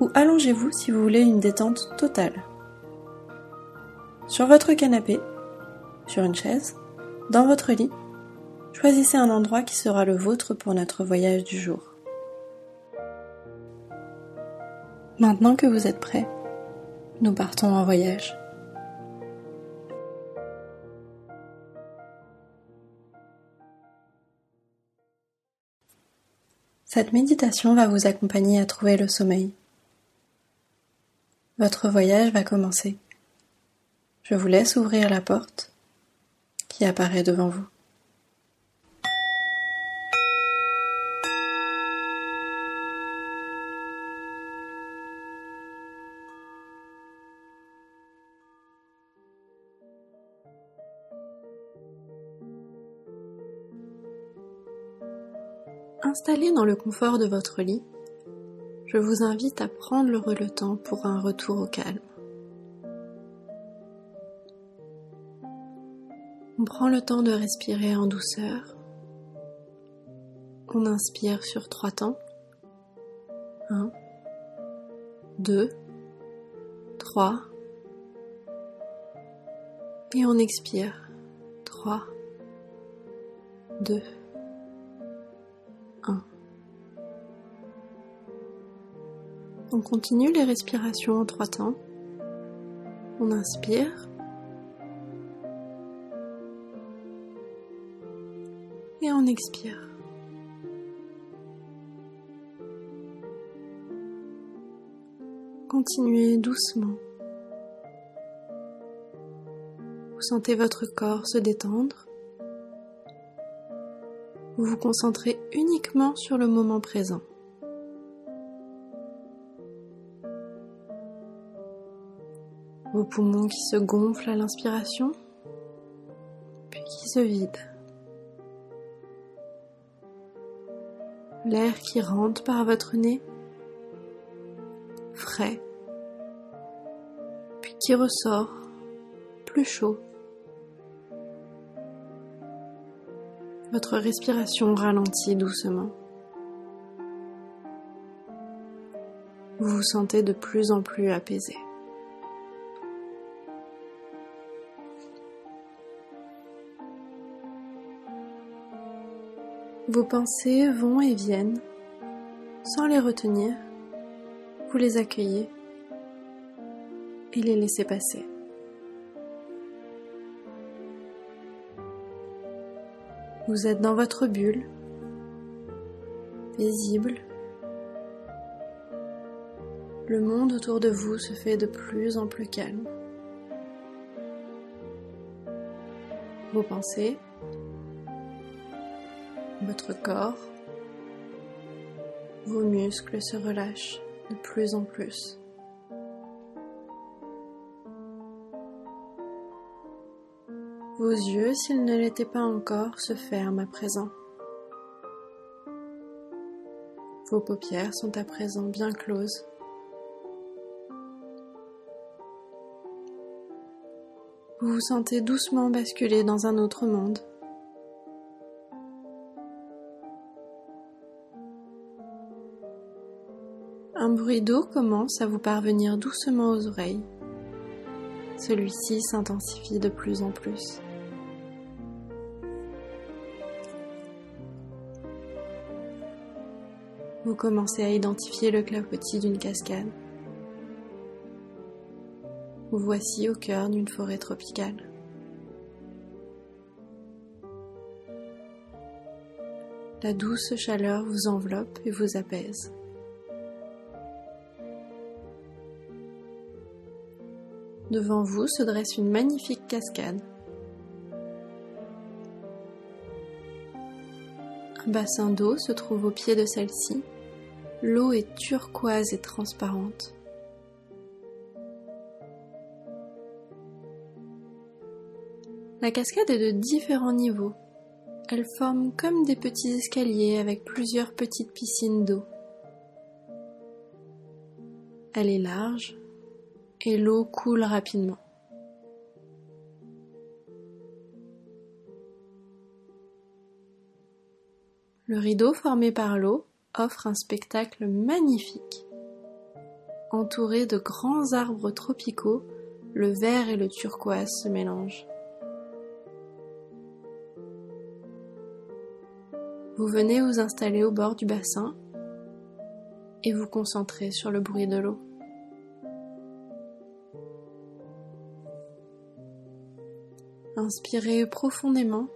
ou allongez-vous si vous voulez une détente totale. Sur votre canapé, sur une chaise, dans votre lit, choisissez un endroit qui sera le vôtre pour notre voyage du jour. Maintenant que vous êtes prêt, nous partons en voyage. Cette méditation va vous accompagner à trouver le sommeil. Votre voyage va commencer. Je vous laisse ouvrir la porte qui apparaît devant vous. Installé dans le confort de votre lit, je vous invite à prendre le temps pour un retour au calme. On prend le temps de respirer en douceur. On inspire sur trois temps. 1, 2, 3. Et on expire. 3, 2, On continue les respirations en trois temps. On inspire. Et on expire. Continuez doucement. Vous sentez votre corps se détendre. Vous vous concentrez uniquement sur le moment présent. Vos poumons qui se gonflent à l'inspiration, puis qui se vident. L'air qui rentre par votre nez, frais, puis qui ressort, plus chaud. Votre respiration ralentit doucement. Vous vous sentez de plus en plus apaisé. Vos pensées vont et viennent, sans les retenir, vous les accueillez et les laissez passer. Vous êtes dans votre bulle, paisible. Le monde autour de vous se fait de plus en plus calme. Vos pensées votre corps, vos muscles se relâchent de plus en plus. Vos yeux, s'ils ne l'étaient pas encore, se ferment à présent. Vos paupières sont à présent bien closes. Vous vous sentez doucement basculer dans un autre monde. Un bruit d'eau commence à vous parvenir doucement aux oreilles. Celui-ci s'intensifie de plus en plus. Vous commencez à identifier le clapotis d'une cascade. Vous voici au cœur d'une forêt tropicale. La douce chaleur vous enveloppe et vous apaise. Devant vous se dresse une magnifique cascade. Un bassin d'eau se trouve au pied de celle-ci. L'eau est turquoise et transparente. La cascade est de différents niveaux. Elle forme comme des petits escaliers avec plusieurs petites piscines d'eau. Elle est large, et l'eau coule rapidement. Le rideau formé par l'eau offre un spectacle magnifique. Entouré de grands arbres tropicaux, le vert et le turquoise se mélangent. Vous venez vous installer au bord du bassin et vous concentrer sur le bruit de l'eau. Inspirez profondément.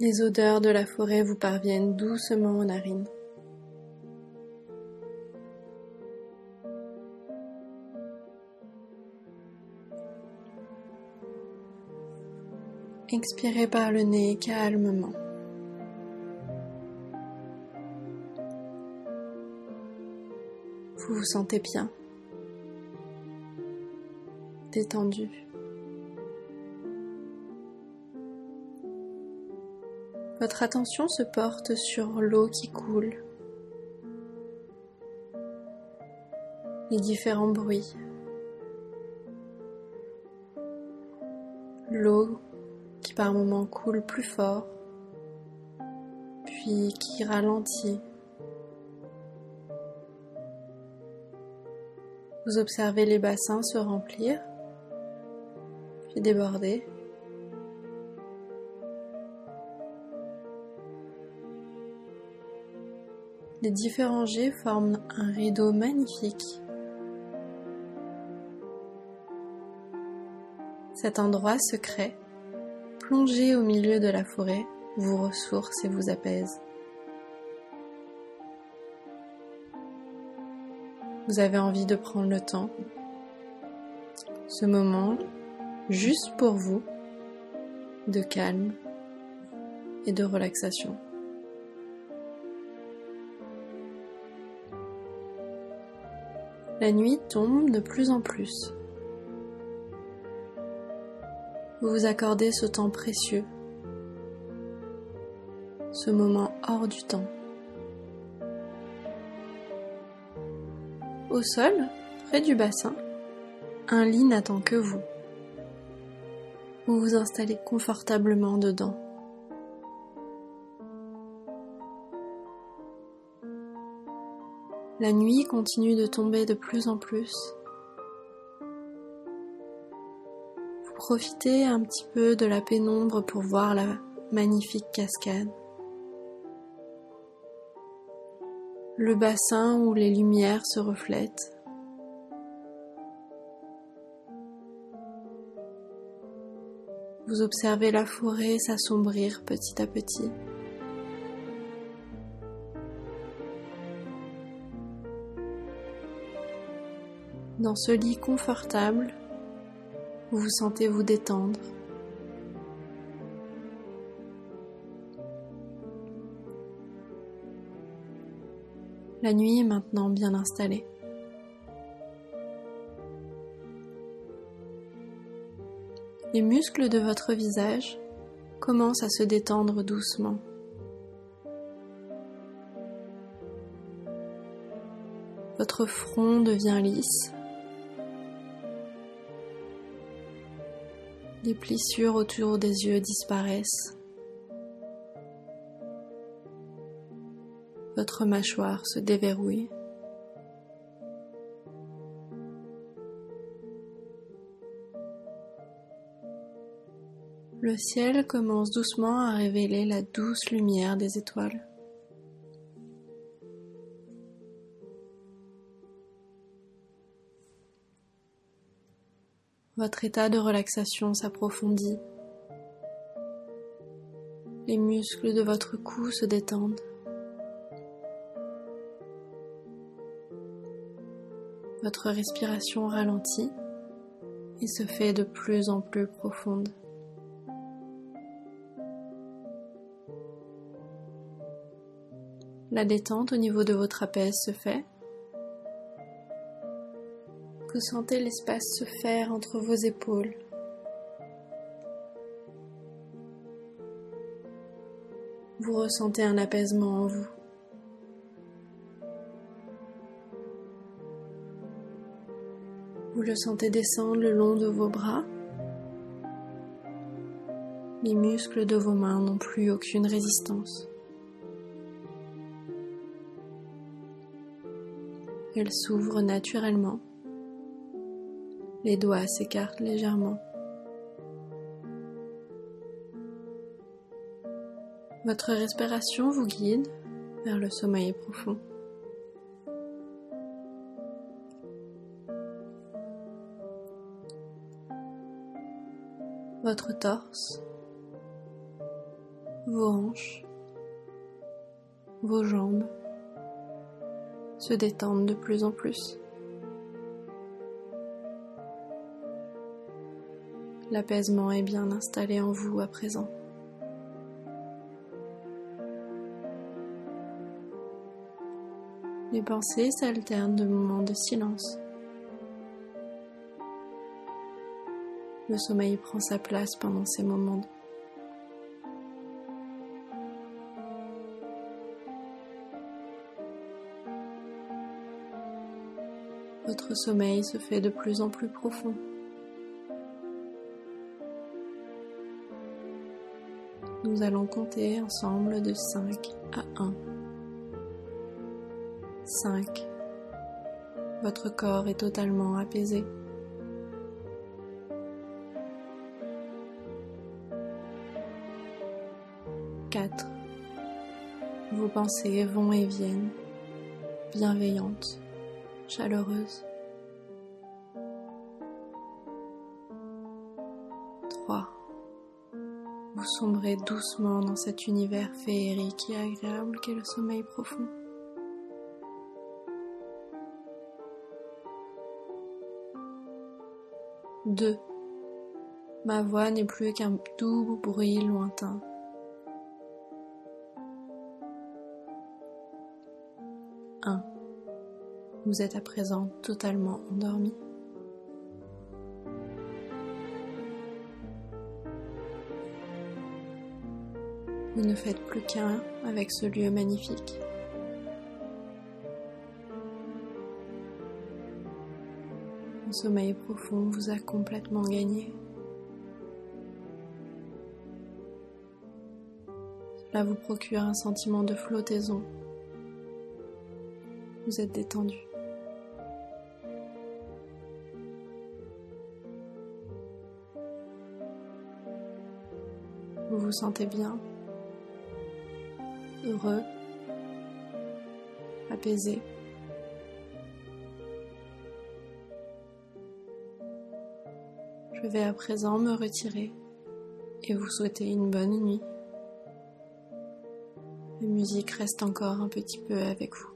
Les odeurs de la forêt vous parviennent doucement aux narines. Expirez par le nez calmement. Vous vous sentez bien, Votre attention se porte sur l'eau qui coule, les différents bruits, l'eau qui par moments coule plus fort, puis qui ralentit. Vous observez les bassins se remplir, puis déborder. Les différents jets forment un rideau magnifique. Cet endroit secret, plongé au milieu de la forêt, vous ressource et vous apaise. vous avez envie de prendre le temps, ce moment juste pour vous, de calme et de relaxation. La nuit tombe de plus en plus. Vous vous accordez ce temps précieux, ce moment hors du temps. Au sol, près du bassin, un lit n'attend que vous. Vous vous installez confortablement dedans. La nuit continue de tomber de plus en plus. Vous profitez un petit peu de la pénombre pour voir la magnifique cascade. le bassin où les lumières se reflètent. Vous observez la forêt s'assombrir petit à petit. Dans ce lit confortable, vous vous sentez vous détendre. La nuit est maintenant bien installée. Les muscles de votre visage commencent à se détendre doucement. Votre front devient lisse. Les plissures autour des yeux disparaissent. votre mâchoire se déverrouille. Le ciel commence doucement à révéler la douce lumière des étoiles. Votre état de relaxation s'approfondit. Les muscles de votre cou se détendent. Votre respiration ralentit et se fait de plus en plus profonde. La détente au niveau de vos trapèzes se fait. Vous sentez l'espace se faire entre vos épaules? Vous ressentez un apaisement en vous. Vous le sentez descendre le long de vos bras. Les muscles de vos mains n'ont plus aucune résistance. Elles s'ouvrent naturellement. Les doigts s'écartent légèrement. Votre respiration vous guide vers le sommeil profond. Votre torse, vos hanches, vos jambes se détendent de plus en plus. L'apaisement est bien installé en vous à présent. Les pensées s'alternent de moments de silence. Le sommeil prend sa place pendant ces moments. Votre sommeil se fait de plus en plus profond. Nous allons compter ensemble de 5 à 1. 5. Votre corps est totalement apaisé. 4. Vos pensées vont et viennent, bienveillantes, chaleureuses. 3. Vous sombrez doucement dans cet univers féerique et agréable qu'est le sommeil profond. 2. Ma voix n'est plus qu'un doux bruit lointain. 1. Vous êtes à présent totalement endormi. Vous ne faites plus qu'un avec ce lieu magnifique. sommeil profond vous a complètement gagné. Cela vous procure un sentiment de flottaison. Vous êtes détendu. Sentez bien, heureux, apaisé. Je vais à présent me retirer et vous souhaiter une bonne nuit. La musique reste encore un petit peu avec vous.